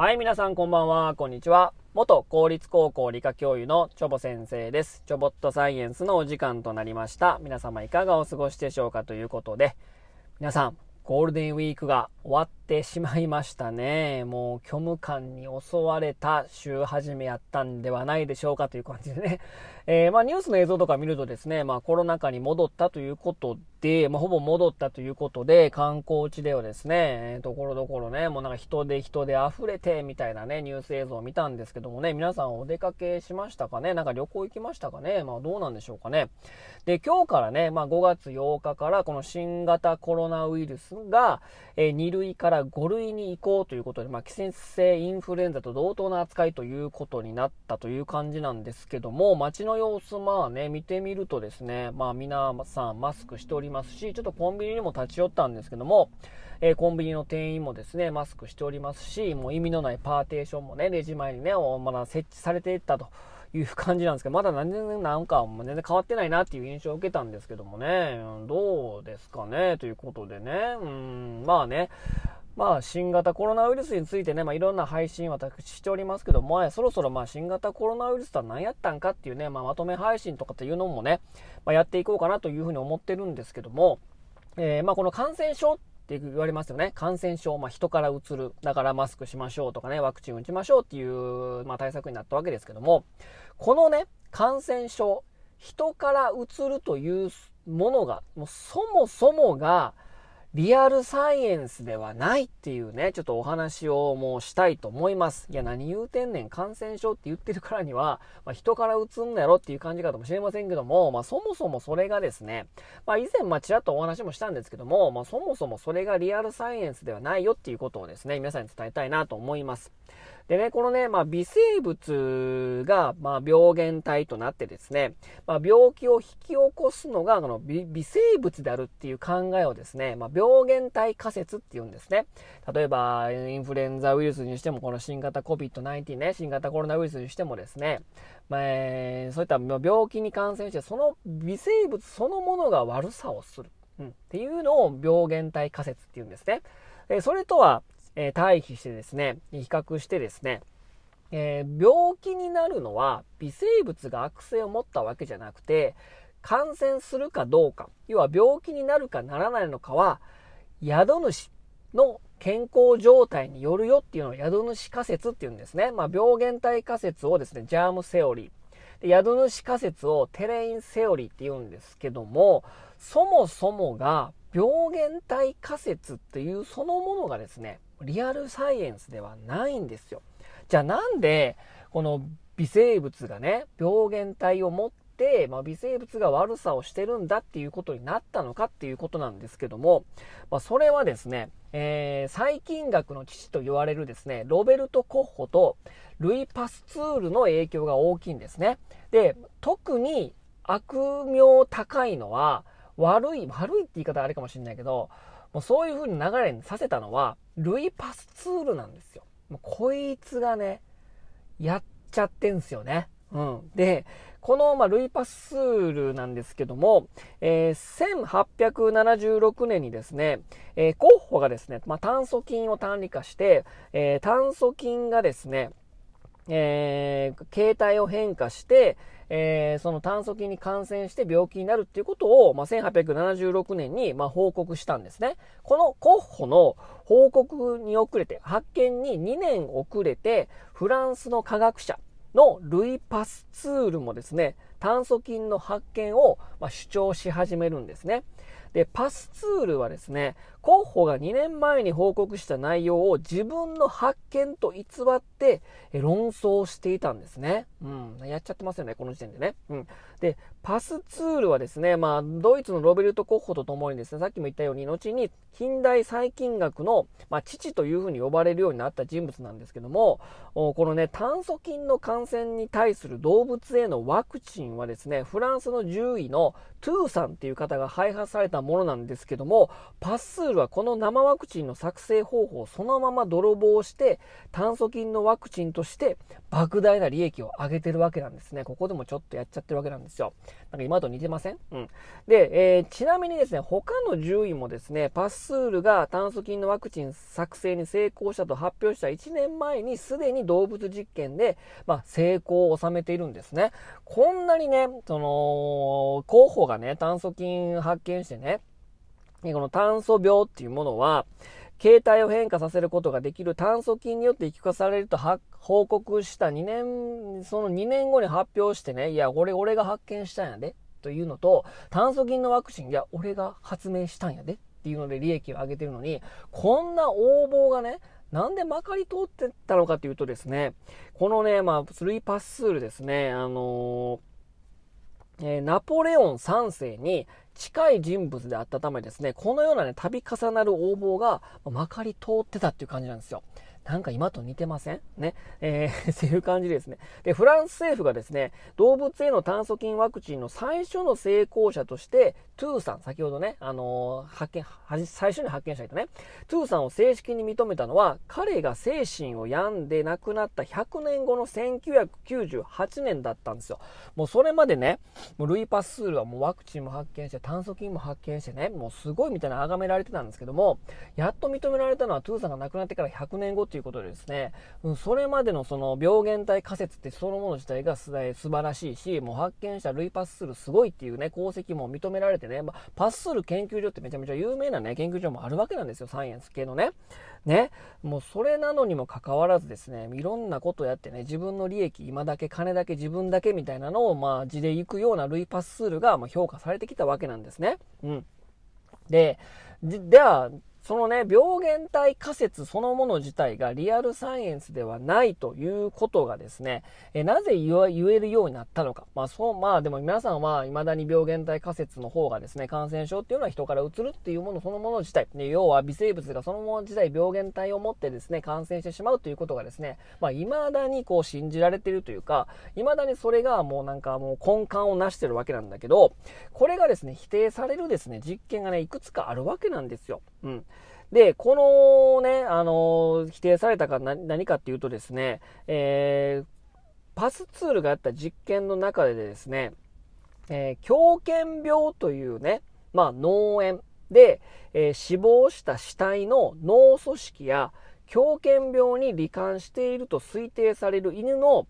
はい、皆さんこんばんは、こんにちは。元公立高校理科教諭のチョボ先生です。チョボットサイエンスのお時間となりました。皆様いかがお過ごしでしょうかということで、皆さん、ゴールデンウィークが終わってしまいましたね。もう虚無感に襲われた週始めやったんではないでしょうかという感じでね。えー、まあニュースの映像とか見るとですね、まあコロナ禍に戻ったということで、まあほぼ戻ったということで、観光地ではですね、ところどころね、もうなんか人で人で溢れてみたいなね、ニュース映像を見たんですけどもね、皆さんお出かけしましたかね？なんか旅行行きましたかね？まあどうなんでしょうかね？で、今日からね、まあ5月8日からこの新型コロナウイルスが、えー、2類からから5類に移行ということで、まあ季節性インフルエンザと同等な扱いということになったという感じなんですけども、街の様子、まあね、見てみるとですね、まあ皆さんマスクしておりますし、ちょっとコンビニにも立ち寄ったんですけども、えー、コンビニの店員もですね、マスクしておりますし、もう意味のないパーテーションもね、レジ前にね、まだ設置されていったと。いう感じなんですけど、まだ全然なんか全然変わってないなっていう印象を受けたんですけどもね、どうですかねということでね、うん、まあね、まあ、新型コロナウイルスについてね、まあ、いろんな配信私しておりますけども、そろそろまあ新型コロナウイルスとは何やったんかっていうね、まあ、まとめ配信とかっていうのもね、まあ、やっていこうかなというふうに思ってるんですけども、えー、まあこの感染症って言われますよね。感染症、まあ、人からうつる。だからマスクしましょうとかね、ワクチン打ちましょうっていう、まあ、対策になったわけですけども、このね、感染症、人からうつるというものが、もうそもそもが、リアルサイエンスではないっていうね、ちょっとお話をもうしたいと思います。いや、何言うてんねん、感染症って言ってるからには、まあ、人からうつんのやろっていう感じかもしれませんけども、まあ、そもそもそれがですね、まあ、以前、まあ、ちらっとお話もしたんですけども、まあ、そもそもそれがリアルサイエンスではないよっていうことをですね、皆さんに伝えたいなと思います。でね、このね、まあ、微生物が、まあ、病原体となってですね、まあ、病気を引き起こすのが、この微生物であるっていう考えをですね、まあ、病原体仮説っていうんですね。例えば、インフルエンザウイルスにしても、この新型 COVID-19 ね、新型コロナウイルスにしてもですね、まあ、そういった病気に感染して、その微生物そのものが悪さをする。うん、っていうのを病原体仮説っていうんですね。えそれとはえ対比してですね、比較してですね、えー、病気になるのは微生物が悪性を持ったわけじゃなくて、感染するかどうか、要は病気になるかならないのかは、宿主の健康状態によるよっていうのを宿主仮説っていうんですね。まあ、病原体仮説をですね、ジャームセオリー。で宿主仮説をテレインセオリーって言うんですけども、そもそもが病原体仮説っていうそのものがですね、リアルサイエンスではないんですよ。じゃあなんで、この微生物がね、病原体を持って、まあ、微生物が悪さをしてるんだっていうことになったのかっていうことなんですけども、まあ、それはですね、えー、細菌学の父と言われるですね、ロベルト・コッホとルイ・パスツールの影響が大きいんですね。で、特に悪名高いのは、悪い、悪いって言い方あれかもしれないけど、もうそういう風に流れにさせたのは、ルイ・パスツールなんですよ。もうこいつがね、やっちゃってんすよね。うん。で、この、まあ、ルイ・パスツールなんですけども、えー、1876年にですね、えー、コッホがですね、まあ、炭疽菌を単理化して、えー、炭疽菌がですね、えー、形態を変化して、えー、その炭疽菌に感染して病気になるっていうことを、まあ、1876年に、まあ、報告したんですね。このコッホの報告に遅れて、発見に2年遅れて、フランスの科学者のルイ・パスツールもですね、炭疽菌の発見を、ま主張し始めるんですね。で、パスツールはですね、コッホが2年前に報告した内容を自分の発見と偽って論争していたんですね。うん。やっちゃってますよね、この時点でね。うん。で、パスツールはですね、まあ、ドイツのロベルト・コッホと共にですね、さっきも言ったように、後に近代細菌学の、まあ、父というふうに呼ばれるようになった人物なんですけども、このね、炭疽菌の感染に対する動物へのワクチンはですね、フランスの獣医のトゥーさんっていう方が開発されたたものなんですけども、パスツールはこの生ワクチンの作成方法をそのまま泥棒して、炭疽菌のワクチンとして莫大な利益を上げてるわけなんですね。ここでもちょっとやっちゃってるわけなんですよ。なんか今と似てません？うん。で、えー、ちなみにですね、他の獣医もですね、パスツールが炭疽菌のワクチン作成に成功したと発表した1年前にすでに動物実験で、まあ、成功を収めているんですね。こんなにね、その、候補がね、炭疽菌発見してね、この炭素病っていうものは、形態を変化させることができる炭疽菌によって引き化されると報告した2年、その2年後に発表してね、いや、これ俺が発見したんやで、というのと、炭疽菌のワクチン、いや、俺が発明したんやで、っていうので利益を上げてるのに、こんな応募がね、なんでまかり通ってたのかというとですね、このね、まあ、スルイパッスールですね、あのー、えー、ナポレオン3世に近い人物であったためですね、このようなね、度重なる横暴がまかり通ってたっていう感じなんですよ。なんか今と似てません？ね。えー、そういう感じですね。で、フランス政府がですね、動物への炭疽菌ワクチンの最初の成功者として、トゥーさん、先ほどね、あのー、発見、最初に発見した人ね、トゥーさんを正式に認めたのは、彼が精神を病んで亡くなった100年後の1998年だったんですよ。もうそれまでね、もうルイ・パスールはもうワクチンも発見して、炭疽菌も発見してね、もうすごいみたいな崇められてたんですけども、やっと認められたのはトゥーさんが亡くなってから100年後っていういうことでですね、うん、それまでのその病原体仮説ってそのもの自体が素晴らしいし、もう発見したルイ・パスールすごいっていうね、功績も認められてね、まあ、パスール研究所ってめちゃめちゃ有名なね、研究所もあるわけなんですよ、サイエンス系のね。ね、もうそれなのにもかかわらずですね、いろんなことやってね、自分の利益、今だけ、金だけ、自分だけみたいなのを、まあ、地で行くようなルイ・パッスールが、ま、評価されてきたわけなんですね。うん。で、では、そのね、病原体仮説そのもの自体がリアルサイエンスではないということがですね、えなぜ言えるようになったのか。まあそう、まあでも皆さんは未だに病原体仮説の方がですね、感染症っていうのは人から移るっていうものそのもの自体、ね、要は微生物がそのもの自体病原体を持ってですね、感染してしまうということがですね、まあ未だにこう信じられているというか、未だにそれがもうなんかもう根幹を成してるわけなんだけど、これがですね、否定されるですね、実験がね、いくつかあるわけなんですよ。うん。で、このね、あの、否定されたか何かっていうとですね、えー、パスツールがあった実験の中でですね、えー、狂犬病というね、まあ、脳炎で、えー、死亡した死体の脳組織や狂犬病に罹患していると推定される犬の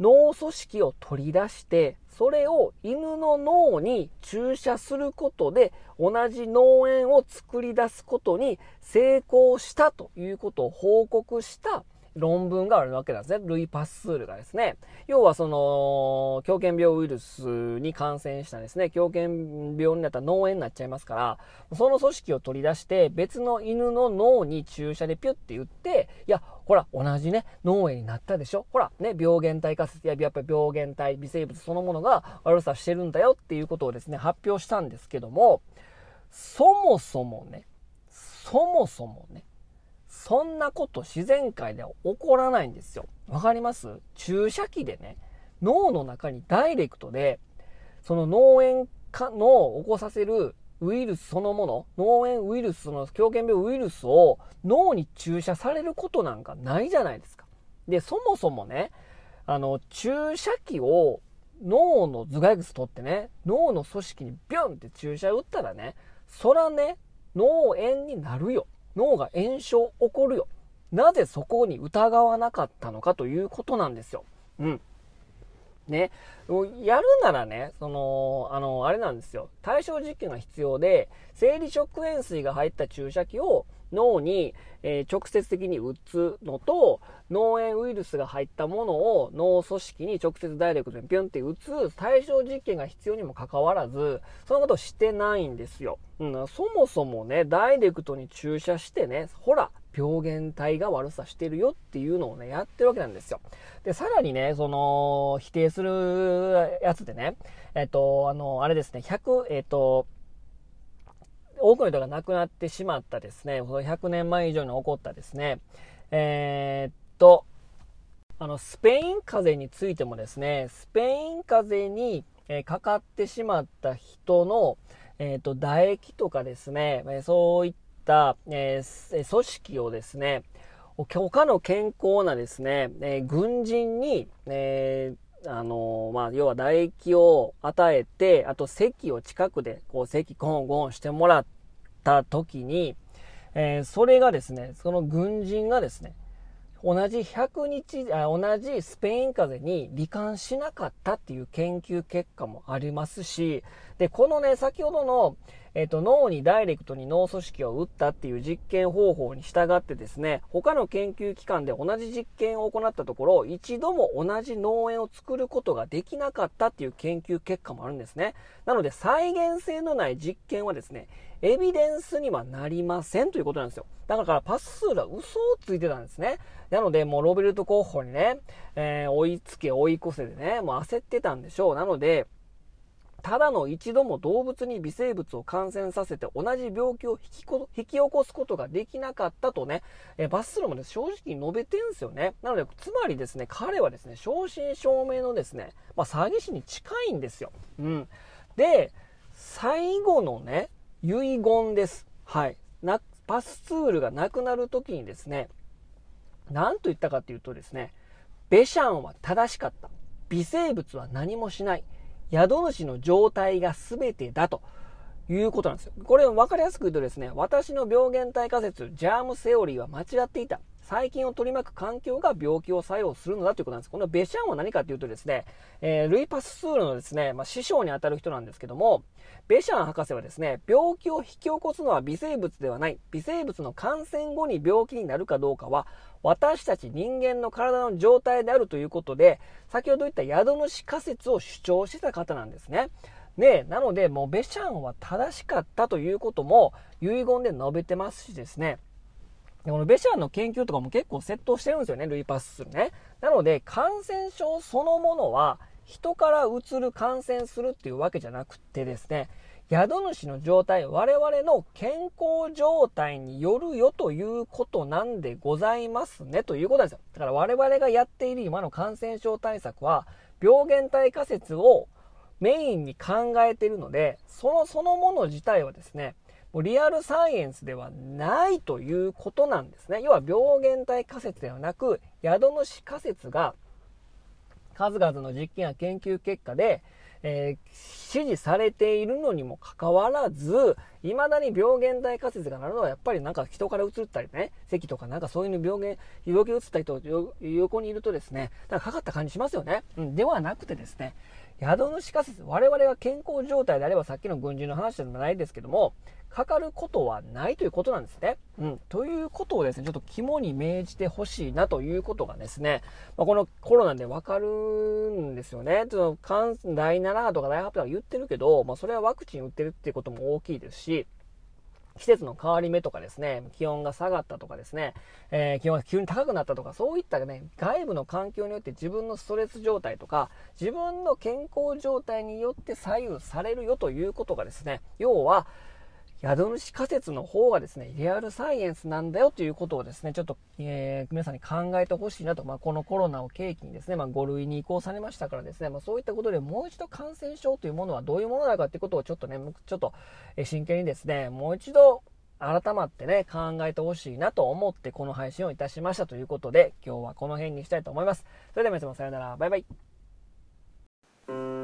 脳組織を取り出して、それを犬の脳に注射することで同じ脳炎を作り出すことに成功したということを報告した論文があるわけなんですね。ルイ・パッスールがですね。要はその、狂犬病ウイルスに感染したですね、狂犬病になったら脳炎になっちゃいますから、その組織を取り出して別の犬の脳に注射でピュッて言って、いや、ほら、同じね、脳炎になったでしょほら、ね、病原体仮説や、やっぱり病原体、微生物そのものが悪さしてるんだよっていうことをですね、発表したんですけども、そもそもね、そもそもね、そんなこと自然界では起こらないんですよ。わかります？注射器でね、脳の中にダイレクトで、その脳炎かの起こさせるウイルスそのもの、脳炎ウイルス、その狂犬病ウイルスを脳に注射されることなんかないじゃないですか。で、そもそもね、あの、注射器を脳の頭蓋骨取ってね、脳の組織にビュンって注射打ったらね、そらね、脳炎になるよ。脳が炎症起こるよ。なぜそこに疑わなかったのかということなんですよ。うん。ね。やるならね、その、あの、あれなんですよ。対象実験が必要で、生理食塩水が入った注射器を脳に、え、直接的に打つのと、脳炎ウイルスが入ったものを脳組織に直接ダイレクトにピュンって打つ対象実験が必要にもかかわらず、そのことをしてないんですよ。うん、そもそもね、ダイレクトに注射してね、ほら、病原体が悪さしてるよっていうのをね、やってるわけなんですよ。で、さらにね、その、否定するやつでね、えっと、あの、あれですね、100、えっと、多くの人が亡くなってしまったですね、100年前以上に起こったですね、えー、っと、あの、スペイン風邪についてもですね、スペイン風邪に、えかかってしまった人の、えっ、と、唾液とかですね、えそういった、えー、組織をですね、他の健康なですね、え、軍人に、えー、あのー、まあ、要は唾液を与えて、あと席を近くで、こう、席ゴンゴンしてもらった時に、えー、それがですね、その軍人がですね、同じ100日あ、同じスペイン風邪に罹患しなかったっていう研究結果もありますし、で、このね、先ほどの、えっ、と、脳にダイレクトに脳組織を打ったっていう実験方法に従ってですね、他の研究機関で同じ実験を行ったところ、一度も同じ脳炎を作ることができなかったっていう研究結果もあるんですね。なので、再現性のない実験はですね、エビデンスにはなりませんということなんですよ。だからパス数が嘘をついてたんですね。なので、もうロベルト候補にね、えー、追いつけ追い越せでね、もう焦ってたんでしょう。なので、ただの一度も動物に微生物を感染させて同じ病気を引き起こすことができなかったとね、えバスロも、ね、正直述べてんすよね。なので、つまりですね、彼はですね、正真正銘のですね、まあ、詐欺師に近いんですよ。うん。で、最後のね、遺言です。はい。な、パスツールがなくなるときにですね、何と言ったかっていうとですね、ベシャンは正しかった。微生物は何もしない。宿主の状態が全てだということなんですよ。これ分かりやすく言うとですね、私の病原体仮説、ジャームセオリーは間違っていた。細菌を取り巻く環境が病気を作用するのだということなんです。このベシャンは何かというとですね、えー、ルイ・パスツールのですね、まあ、師匠にあたる人なんですけども、ベシャン博士はですね、病気を引き起こすのは微生物ではない。微生物の感染後に病気になるかどうかは、私たち人間の体の状態であるということで、先ほど言った宿主仮説を主張してた方なんですね。で、なので、もうベシャンは正しかったということも遺言で述べてますしですね、でこのベシャンの研究とかも結構窃盗してるんですよね、ルイパスするね。なので、感染症そのものは、人からうつる、感染するっていうわけじゃなくてですね、宿主の状態、我々の健康状態によるよということなんでございますね、ということなんですよ。だから我々がやっている今の感染症対策は、病原体仮説をメインに考えているので、そのそのもの自体はですね、もうリアルサイエンスではないということなんですね。要は病原体仮説ではなく、宿主仮説が数々の実験や研究結果で、えー、支持されているのにもかかわらず、未だに病原体仮説がなるのはやっぱりなんか人から移ったりね、咳とかなんかそういう病原、病気移ったりと横にいるとですね、なんかかかった感じしますよね。うん、ではなくてですね、宿主仮説、我々が健康状態であればさっきの軍人の話でもないですけども、かかることはないということなんですね。うん。ということをですね、ちょっと肝に銘じてほしいなということがですね、まあ、このコロナでわかるんですよね。ちょっと第7波とか第8波とか言ってるけど、まあ、それはワクチン打ってるっていうことも大きいですし、季節の変わり目とかですね、気温が下がったとかですね、えー、気温が急に高くなったとか、そういったね、外部の環境によって自分のストレス状態とか、自分の健康状態によって左右されるよということがですね、要は、宿主仮説の方がですね、リアルサイエンスなんだよということをですね、ちょっと、えー、皆さんに考えてほしいなと、まあ、このコロナを契機にですね、まあ、5類に移行されましたからですね、まあ、そういったことでもう一度感染症というものはどういうものだかということをちょっとね、ちょっと真剣にですね、もう一度改まってね、考えてほしいなと思ってこの配信をいたしましたということで、今日はこの辺にしたいと思います。それでは皆様さよなら、バイバイ。